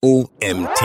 OMT.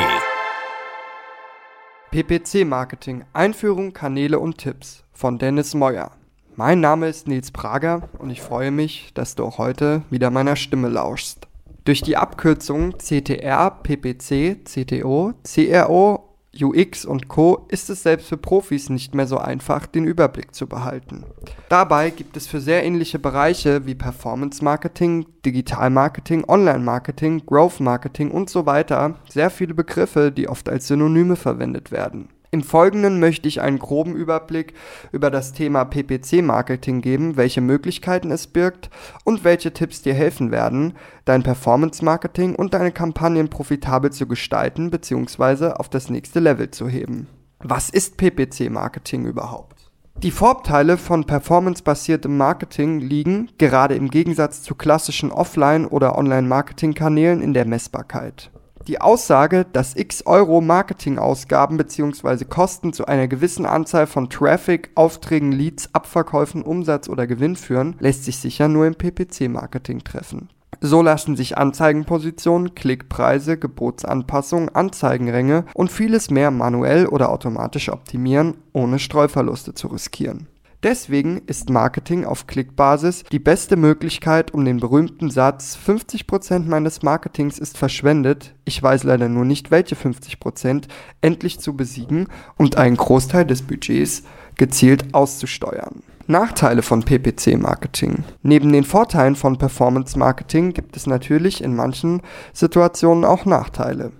PPC Marketing Einführung, Kanäle und Tipps von Dennis Meuer. Mein Name ist Nils Prager und ich freue mich, dass du auch heute wieder meiner Stimme lauschst. Durch die Abkürzungen CTR, PPC, CTO, CRO UX und Co. ist es selbst für Profis nicht mehr so einfach, den Überblick zu behalten. Dabei gibt es für sehr ähnliche Bereiche wie Performance Marketing, Digital Marketing, Online Marketing, Growth Marketing und so weiter sehr viele Begriffe, die oft als Synonyme verwendet werden. Im Folgenden möchte ich einen groben Überblick über das Thema PPC-Marketing geben, welche Möglichkeiten es birgt und welche Tipps dir helfen werden, dein Performance-Marketing und deine Kampagnen profitabel zu gestalten bzw. auf das nächste Level zu heben. Was ist PPC-Marketing überhaupt? Die Vorteile von performancebasiertem Marketing liegen, gerade im Gegensatz zu klassischen Offline- oder Online-Marketing-Kanälen, in der Messbarkeit. Die Aussage, dass x Euro Marketingausgaben bzw. Kosten zu einer gewissen Anzahl von Traffic, Aufträgen, Leads, Abverkäufen, Umsatz oder Gewinn führen, lässt sich sicher nur im PPC-Marketing treffen. So lassen sich Anzeigenpositionen, Klickpreise, Gebotsanpassungen, Anzeigenränge und vieles mehr manuell oder automatisch optimieren, ohne Streuverluste zu riskieren. Deswegen ist Marketing auf Klickbasis die beste Möglichkeit, um den berühmten Satz 50% meines Marketings ist verschwendet, ich weiß leider nur nicht welche 50%, endlich zu besiegen und einen Großteil des Budgets gezielt auszusteuern. Nachteile von PPC-Marketing. Neben den Vorteilen von Performance-Marketing gibt es natürlich in manchen Situationen auch Nachteile.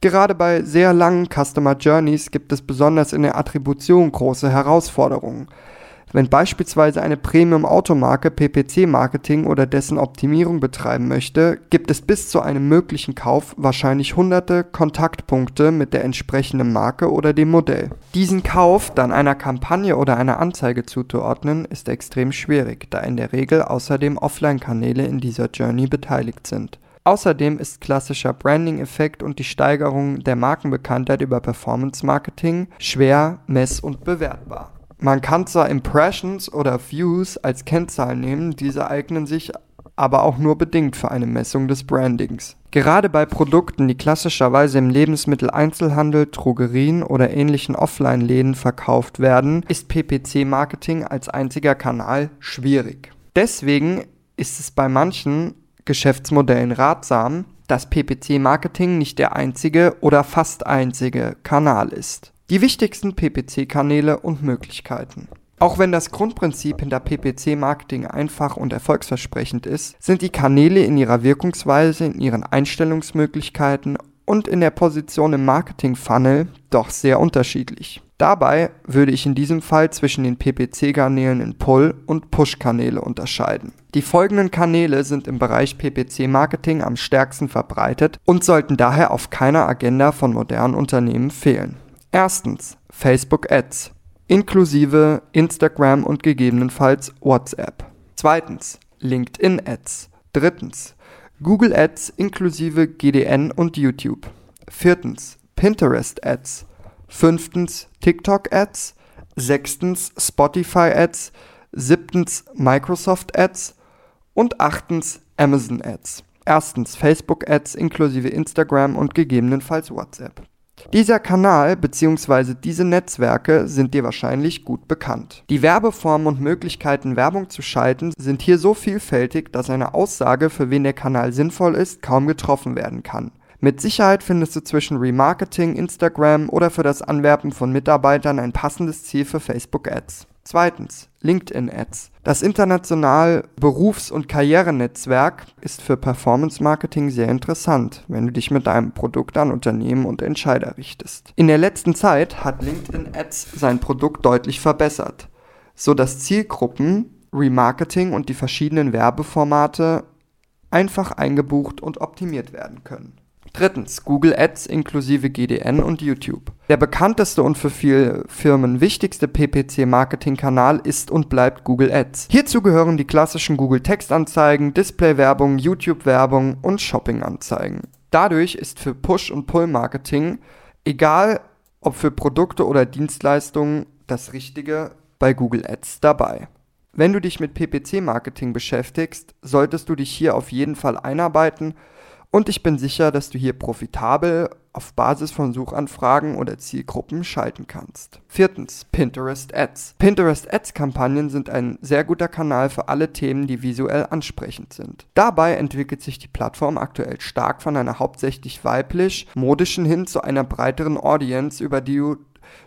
Gerade bei sehr langen Customer Journeys gibt es besonders in der Attribution große Herausforderungen. Wenn beispielsweise eine Premium-Automarke PPC-Marketing oder dessen Optimierung betreiben möchte, gibt es bis zu einem möglichen Kauf wahrscheinlich hunderte Kontaktpunkte mit der entsprechenden Marke oder dem Modell. Diesen Kauf dann einer Kampagne oder einer Anzeige zuzuordnen, ist extrem schwierig, da in der Regel außerdem Offline-Kanäle in dieser Journey beteiligt sind. Außerdem ist klassischer Branding-Effekt und die Steigerung der Markenbekanntheit über Performance-Marketing schwer mess- und bewertbar. Man kann zwar Impressions oder Views als Kennzahl nehmen, diese eignen sich aber auch nur bedingt für eine Messung des Brandings. Gerade bei Produkten, die klassischerweise im Lebensmitteleinzelhandel, Drogerien oder ähnlichen Offline-Läden verkauft werden, ist PPC-Marketing als einziger Kanal schwierig. Deswegen ist es bei manchen Geschäftsmodellen ratsam, dass PPC-Marketing nicht der einzige oder fast einzige Kanal ist. Die wichtigsten PPC-Kanäle und Möglichkeiten. Auch wenn das Grundprinzip hinter PPC-Marketing einfach und erfolgsversprechend ist, sind die Kanäle in ihrer Wirkungsweise, in ihren Einstellungsmöglichkeiten und in der Position im Marketing-Funnel doch sehr unterschiedlich. Dabei würde ich in diesem Fall zwischen den PPC-Kanälen in Pull- und Push-Kanäle unterscheiden. Die folgenden Kanäle sind im Bereich PPC-Marketing am stärksten verbreitet und sollten daher auf keiner Agenda von modernen Unternehmen fehlen. Erstens Facebook Ads inklusive Instagram und gegebenenfalls WhatsApp. Zweitens LinkedIn Ads. Drittens Google Ads inklusive GDN und YouTube. Viertens Pinterest Ads. Fünftens TikTok Ads. Sechstens Spotify Ads. Siebtens Microsoft Ads. Und achtens Amazon Ads. Erstens Facebook Ads inklusive Instagram und gegebenenfalls WhatsApp. Dieser Kanal bzw. diese Netzwerke sind dir wahrscheinlich gut bekannt. Die Werbeformen und Möglichkeiten, Werbung zu schalten, sind hier so vielfältig, dass eine Aussage, für wen der Kanal sinnvoll ist, kaum getroffen werden kann. Mit Sicherheit findest du zwischen Remarketing, Instagram oder für das Anwerben von Mitarbeitern ein passendes Ziel für Facebook Ads. Zweitens, LinkedIn Ads. Das international Berufs- und Karrierenetzwerk ist für Performance Marketing sehr interessant, wenn du dich mit deinem Produkt an Unternehmen und Entscheider richtest. In der letzten Zeit hat LinkedIn Ads sein Produkt deutlich verbessert, so dass Zielgruppen, Remarketing und die verschiedenen Werbeformate einfach eingebucht und optimiert werden können. Drittens, Google Ads inklusive GDN und YouTube. Der bekannteste und für viele Firmen wichtigste PPC-Marketing-Kanal ist und bleibt Google Ads. Hierzu gehören die klassischen Google Textanzeigen, Display-Werbung, YouTube-Werbung und Shopping-Anzeigen. Dadurch ist für Push- und Pull-Marketing, egal ob für Produkte oder Dienstleistungen, das Richtige bei Google Ads dabei. Wenn du dich mit PPC-Marketing beschäftigst, solltest du dich hier auf jeden Fall einarbeiten und ich bin sicher, dass du hier profitabel auf Basis von Suchanfragen oder Zielgruppen schalten kannst. Viertens, Pinterest Ads. Pinterest Ads Kampagnen sind ein sehr guter Kanal für alle Themen, die visuell ansprechend sind. Dabei entwickelt sich die Plattform aktuell stark von einer hauptsächlich weiblich, modischen hin zu einer breiteren Audience, über die du,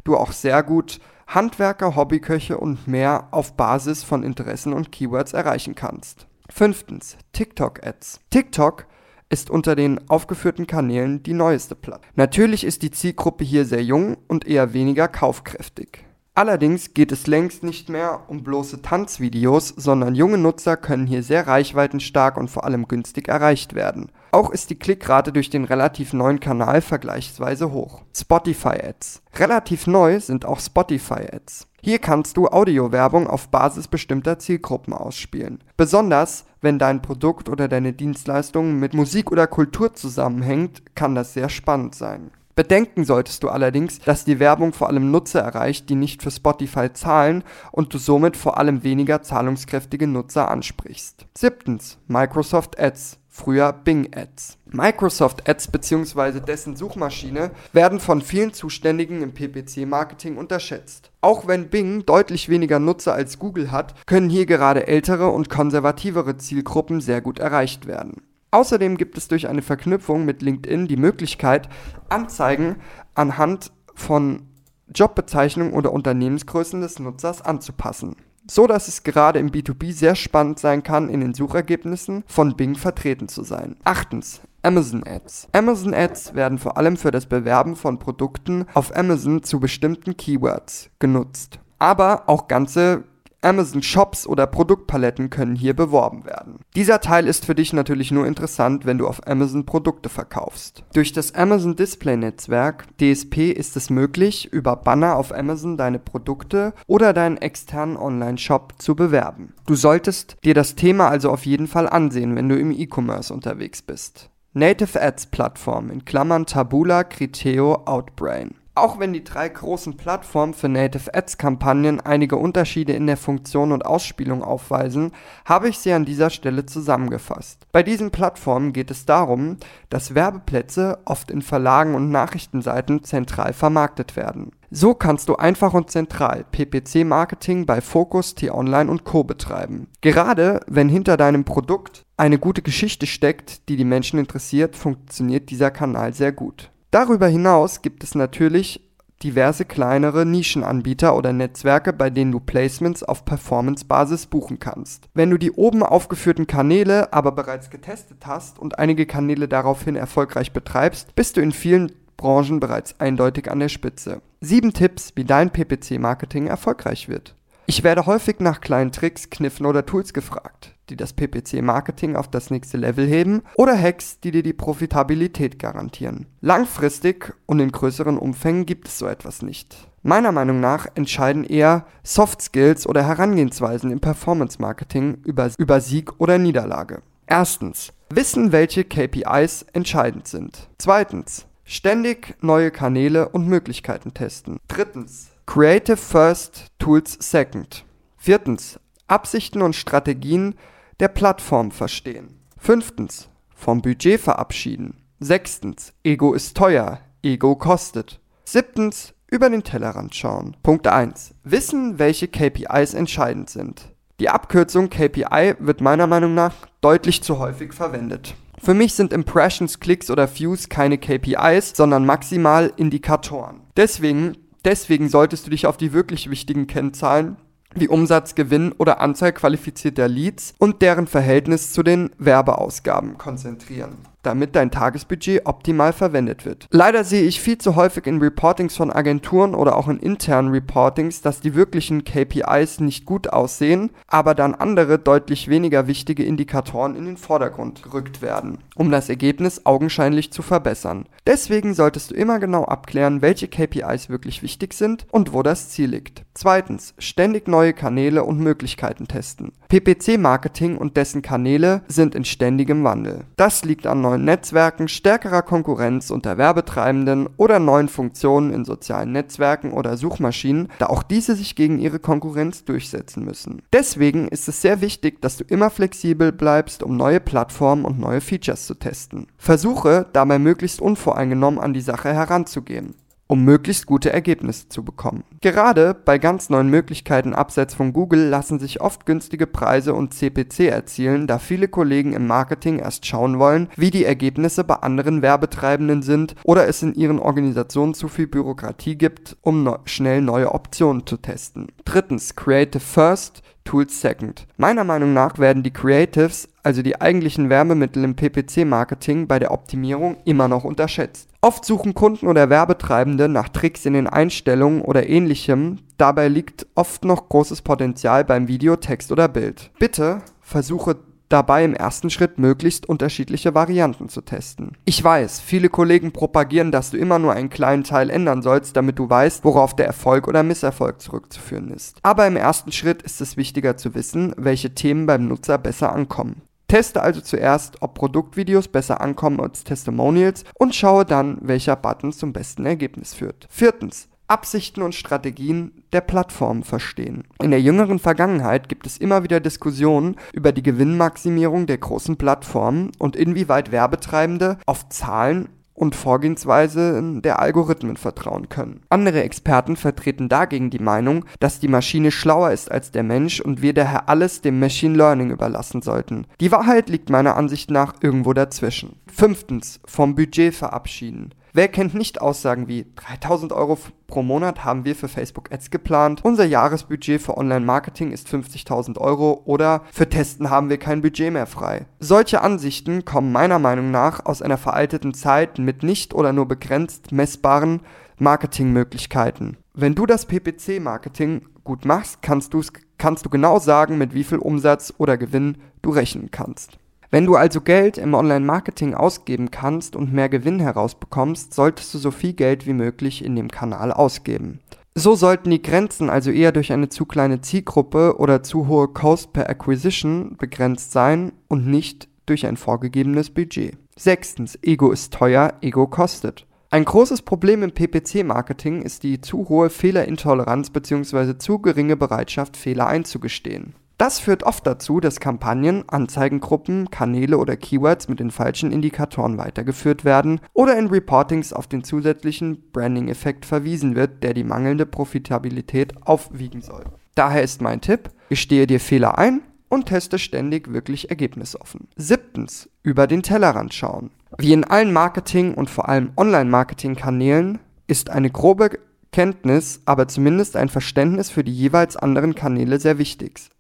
du auch sehr gut Handwerker, Hobbyköche und mehr auf Basis von Interessen und Keywords erreichen kannst. Fünftens, TikTok-Ads. TikTok ist unter den aufgeführten Kanälen die neueste Plattform. Natürlich ist die Zielgruppe hier sehr jung und eher weniger kaufkräftig. Allerdings geht es längst nicht mehr um bloße Tanzvideos, sondern junge Nutzer können hier sehr reichweitenstark und vor allem günstig erreicht werden. Auch ist die Klickrate durch den relativ neuen Kanal vergleichsweise hoch. Spotify Ads. Relativ neu sind auch Spotify Ads. Hier kannst du Audiowerbung auf Basis bestimmter Zielgruppen ausspielen. Besonders wenn dein Produkt oder deine Dienstleistung mit Musik oder Kultur zusammenhängt, kann das sehr spannend sein. Bedenken solltest du allerdings, dass die Werbung vor allem Nutzer erreicht, die nicht für Spotify zahlen und du somit vor allem weniger zahlungskräftige Nutzer ansprichst. Siebtens, Microsoft Ads früher Bing Ads. Microsoft Ads bzw. dessen Suchmaschine werden von vielen Zuständigen im PPC-Marketing unterschätzt. Auch wenn Bing deutlich weniger Nutzer als Google hat, können hier gerade ältere und konservativere Zielgruppen sehr gut erreicht werden. Außerdem gibt es durch eine Verknüpfung mit LinkedIn die Möglichkeit, Anzeigen anhand von Jobbezeichnungen oder Unternehmensgrößen des Nutzers anzupassen. So dass es gerade im B2B sehr spannend sein kann, in den Suchergebnissen von Bing vertreten zu sein. Achtens. Amazon Ads. Amazon Ads werden vor allem für das Bewerben von Produkten auf Amazon zu bestimmten Keywords genutzt. Aber auch ganze Amazon Shops oder Produktpaletten können hier beworben werden. Dieser Teil ist für dich natürlich nur interessant, wenn du auf Amazon Produkte verkaufst. Durch das Amazon Display Netzwerk DSP ist es möglich, über Banner auf Amazon deine Produkte oder deinen externen Online-Shop zu bewerben. Du solltest dir das Thema also auf jeden Fall ansehen, wenn du im E-Commerce unterwegs bist. Native Ads Plattform in Klammern Tabula, Criteo, Outbrain. Auch wenn die drei großen Plattformen für Native Ads Kampagnen einige Unterschiede in der Funktion und Ausspielung aufweisen, habe ich sie an dieser Stelle zusammengefasst. Bei diesen Plattformen geht es darum, dass Werbeplätze oft in Verlagen und Nachrichtenseiten zentral vermarktet werden. So kannst du einfach und zentral PPC-Marketing bei Focus, T-Online und Co. betreiben. Gerade wenn hinter deinem Produkt eine gute Geschichte steckt, die die Menschen interessiert, funktioniert dieser Kanal sehr gut. Darüber hinaus gibt es natürlich diverse kleinere Nischenanbieter oder Netzwerke, bei denen du Placements auf Performance-Basis buchen kannst. Wenn du die oben aufgeführten Kanäle aber bereits getestet hast und einige Kanäle daraufhin erfolgreich betreibst, bist du in vielen Branchen bereits eindeutig an der Spitze. Sieben Tipps, wie dein PPC-Marketing erfolgreich wird. Ich werde häufig nach kleinen Tricks, Kniffen oder Tools gefragt, die das PPC-Marketing auf das nächste Level heben oder Hacks, die dir die Profitabilität garantieren. Langfristig und in größeren Umfängen gibt es so etwas nicht. Meiner Meinung nach entscheiden eher Soft Skills oder Herangehensweisen im Performance-Marketing über, über Sieg oder Niederlage. Erstens, wissen, welche KPIs entscheidend sind. Zweitens, ständig neue Kanäle und Möglichkeiten testen. Drittens, Creative First, Tools Second. Viertens. Absichten und Strategien der Plattform verstehen. Fünftens. Vom Budget verabschieden. Sechstens. Ego ist teuer. Ego kostet. Siebtens. Über den Tellerrand schauen. Punkt 1. Wissen, welche KPIs entscheidend sind. Die Abkürzung KPI wird meiner Meinung nach deutlich zu häufig verwendet. Für mich sind Impressions, Klicks oder Views keine KPIs, sondern maximal Indikatoren. Deswegen Deswegen solltest du dich auf die wirklich wichtigen Kennzahlen wie Umsatz, Gewinn oder Anzahl qualifizierter Leads und deren Verhältnis zu den Werbeausgaben konzentrieren damit dein Tagesbudget optimal verwendet wird. Leider sehe ich viel zu häufig in Reportings von Agenturen oder auch in internen Reportings, dass die wirklichen KPIs nicht gut aussehen, aber dann andere deutlich weniger wichtige Indikatoren in den Vordergrund gerückt werden, um das Ergebnis augenscheinlich zu verbessern. Deswegen solltest du immer genau abklären, welche KPIs wirklich wichtig sind und wo das Ziel liegt. Zweitens, ständig neue Kanäle und Möglichkeiten testen. PPC-Marketing und dessen Kanäle sind in ständigem Wandel. Das liegt an neuen Netzwerken, stärkerer Konkurrenz unter Werbetreibenden oder neuen Funktionen in sozialen Netzwerken oder Suchmaschinen, da auch diese sich gegen ihre Konkurrenz durchsetzen müssen. Deswegen ist es sehr wichtig, dass du immer flexibel bleibst, um neue Plattformen und neue Features zu testen. Versuche dabei möglichst unvoreingenommen an die Sache heranzugehen um möglichst gute Ergebnisse zu bekommen. Gerade bei ganz neuen Möglichkeiten abseits von Google lassen sich oft günstige Preise und CPC erzielen, da viele Kollegen im Marketing erst schauen wollen, wie die Ergebnisse bei anderen Werbetreibenden sind oder es in ihren Organisationen zu viel Bürokratie gibt, um no schnell neue Optionen zu testen. Drittens, Creative First, Tools Second. Meiner Meinung nach werden die Creatives, also die eigentlichen Werbemittel im PPC-Marketing, bei der Optimierung immer noch unterschätzt. Oft suchen Kunden oder Werbetreibende nach Tricks in den Einstellungen oder ähnlichem, dabei liegt oft noch großes Potenzial beim Video, Text oder Bild. Bitte versuche dabei im ersten Schritt möglichst unterschiedliche Varianten zu testen. Ich weiß, viele Kollegen propagieren, dass du immer nur einen kleinen Teil ändern sollst, damit du weißt, worauf der Erfolg oder Misserfolg zurückzuführen ist. Aber im ersten Schritt ist es wichtiger zu wissen, welche Themen beim Nutzer besser ankommen. Teste also zuerst, ob Produktvideos besser ankommen als Testimonials und schaue dann, welcher Button zum besten Ergebnis führt. Viertens. Absichten und Strategien der Plattform verstehen. In der jüngeren Vergangenheit gibt es immer wieder Diskussionen über die Gewinnmaximierung der großen Plattformen und inwieweit Werbetreibende auf Zahlen und Vorgehensweise der Algorithmen vertrauen können. Andere Experten vertreten dagegen die Meinung, dass die Maschine schlauer ist als der Mensch und wir daher alles dem Machine Learning überlassen sollten. Die Wahrheit liegt meiner Ansicht nach irgendwo dazwischen. Fünftens, vom Budget verabschieden. Wer kennt nicht Aussagen wie 3000 Euro pro Monat haben wir für Facebook Ads geplant, unser Jahresbudget für Online-Marketing ist 50.000 Euro oder für Testen haben wir kein Budget mehr frei. Solche Ansichten kommen meiner Meinung nach aus einer veralteten Zeit mit nicht oder nur begrenzt messbaren Marketingmöglichkeiten. Wenn du das PPC-Marketing gut machst, kannst, kannst du genau sagen, mit wie viel Umsatz oder Gewinn du rechnen kannst. Wenn du also Geld im Online-Marketing ausgeben kannst und mehr Gewinn herausbekommst, solltest du so viel Geld wie möglich in dem Kanal ausgeben. So sollten die Grenzen also eher durch eine zu kleine Zielgruppe oder zu hohe Cost per Acquisition begrenzt sein und nicht durch ein vorgegebenes Budget. Sechstens, Ego ist teuer, Ego kostet. Ein großes Problem im PPC-Marketing ist die zu hohe Fehlerintoleranz bzw. zu geringe Bereitschaft, Fehler einzugestehen. Das führt oft dazu, dass Kampagnen, Anzeigengruppen, Kanäle oder Keywords mit den falschen Indikatoren weitergeführt werden oder in Reportings auf den zusätzlichen Branding-Effekt verwiesen wird, der die mangelnde Profitabilität aufwiegen soll. Daher ist mein Tipp, gestehe dir Fehler ein und teste ständig wirklich ergebnisoffen. Siebtens, über den Tellerrand schauen. Wie in allen Marketing- und vor allem Online-Marketing-Kanälen ist eine grobe Kenntnis, aber zumindest ein Verständnis für die jeweils anderen Kanäle sehr wichtig.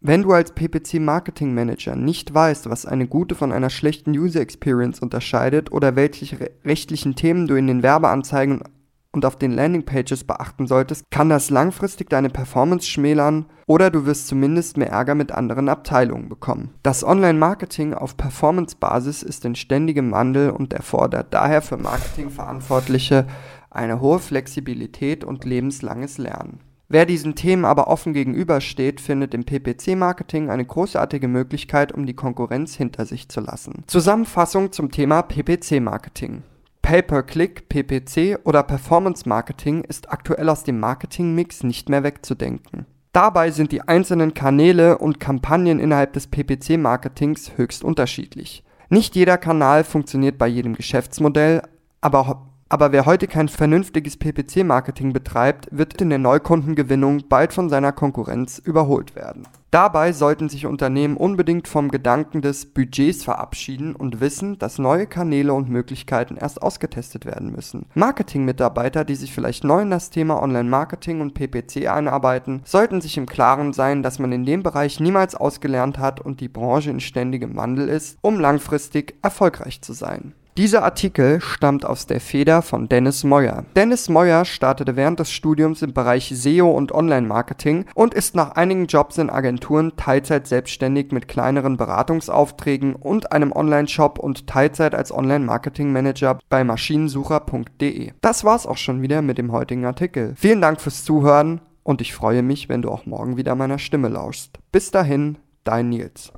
Wenn du als PPC Marketing Manager nicht weißt, was eine gute von einer schlechten User Experience unterscheidet oder welche rechtlichen Themen du in den Werbeanzeigen und auf den Landingpages beachten solltest, kann das langfristig deine Performance schmälern oder du wirst zumindest mehr Ärger mit anderen Abteilungen bekommen. Das Online-Marketing auf Performance-Basis ist in ständigem Wandel und erfordert daher für Marketingverantwortliche eine hohe Flexibilität und lebenslanges Lernen. Wer diesen Themen aber offen gegenübersteht, findet im PPC-Marketing eine großartige Möglichkeit, um die Konkurrenz hinter sich zu lassen. Zusammenfassung zum Thema PPC-Marketing. Pay-per-Click, PPC oder Performance-Marketing ist aktuell aus dem Marketing-Mix nicht mehr wegzudenken. Dabei sind die einzelnen Kanäle und Kampagnen innerhalb des PPC-Marketings höchst unterschiedlich. Nicht jeder Kanal funktioniert bei jedem Geschäftsmodell, aber aber wer heute kein vernünftiges PPC-Marketing betreibt, wird in der Neukundengewinnung bald von seiner Konkurrenz überholt werden. Dabei sollten sich Unternehmen unbedingt vom Gedanken des Budgets verabschieden und wissen, dass neue Kanäle und Möglichkeiten erst ausgetestet werden müssen. Marketingmitarbeiter, die sich vielleicht neu in das Thema Online-Marketing und PPC einarbeiten, sollten sich im Klaren sein, dass man in dem Bereich niemals ausgelernt hat und die Branche in ständigem Wandel ist, um langfristig erfolgreich zu sein. Dieser Artikel stammt aus der Feder von Dennis Moyer. Dennis Moyer startete während des Studiums im Bereich SEO und Online-Marketing und ist nach einigen Jobs in Agenturen Teilzeit selbstständig mit kleineren Beratungsaufträgen und einem Online-Shop und Teilzeit als Online-Marketing-Manager bei maschinensucher.de. Das war's auch schon wieder mit dem heutigen Artikel. Vielen Dank fürs Zuhören und ich freue mich, wenn du auch morgen wieder meiner Stimme lauschst. Bis dahin, dein Nils.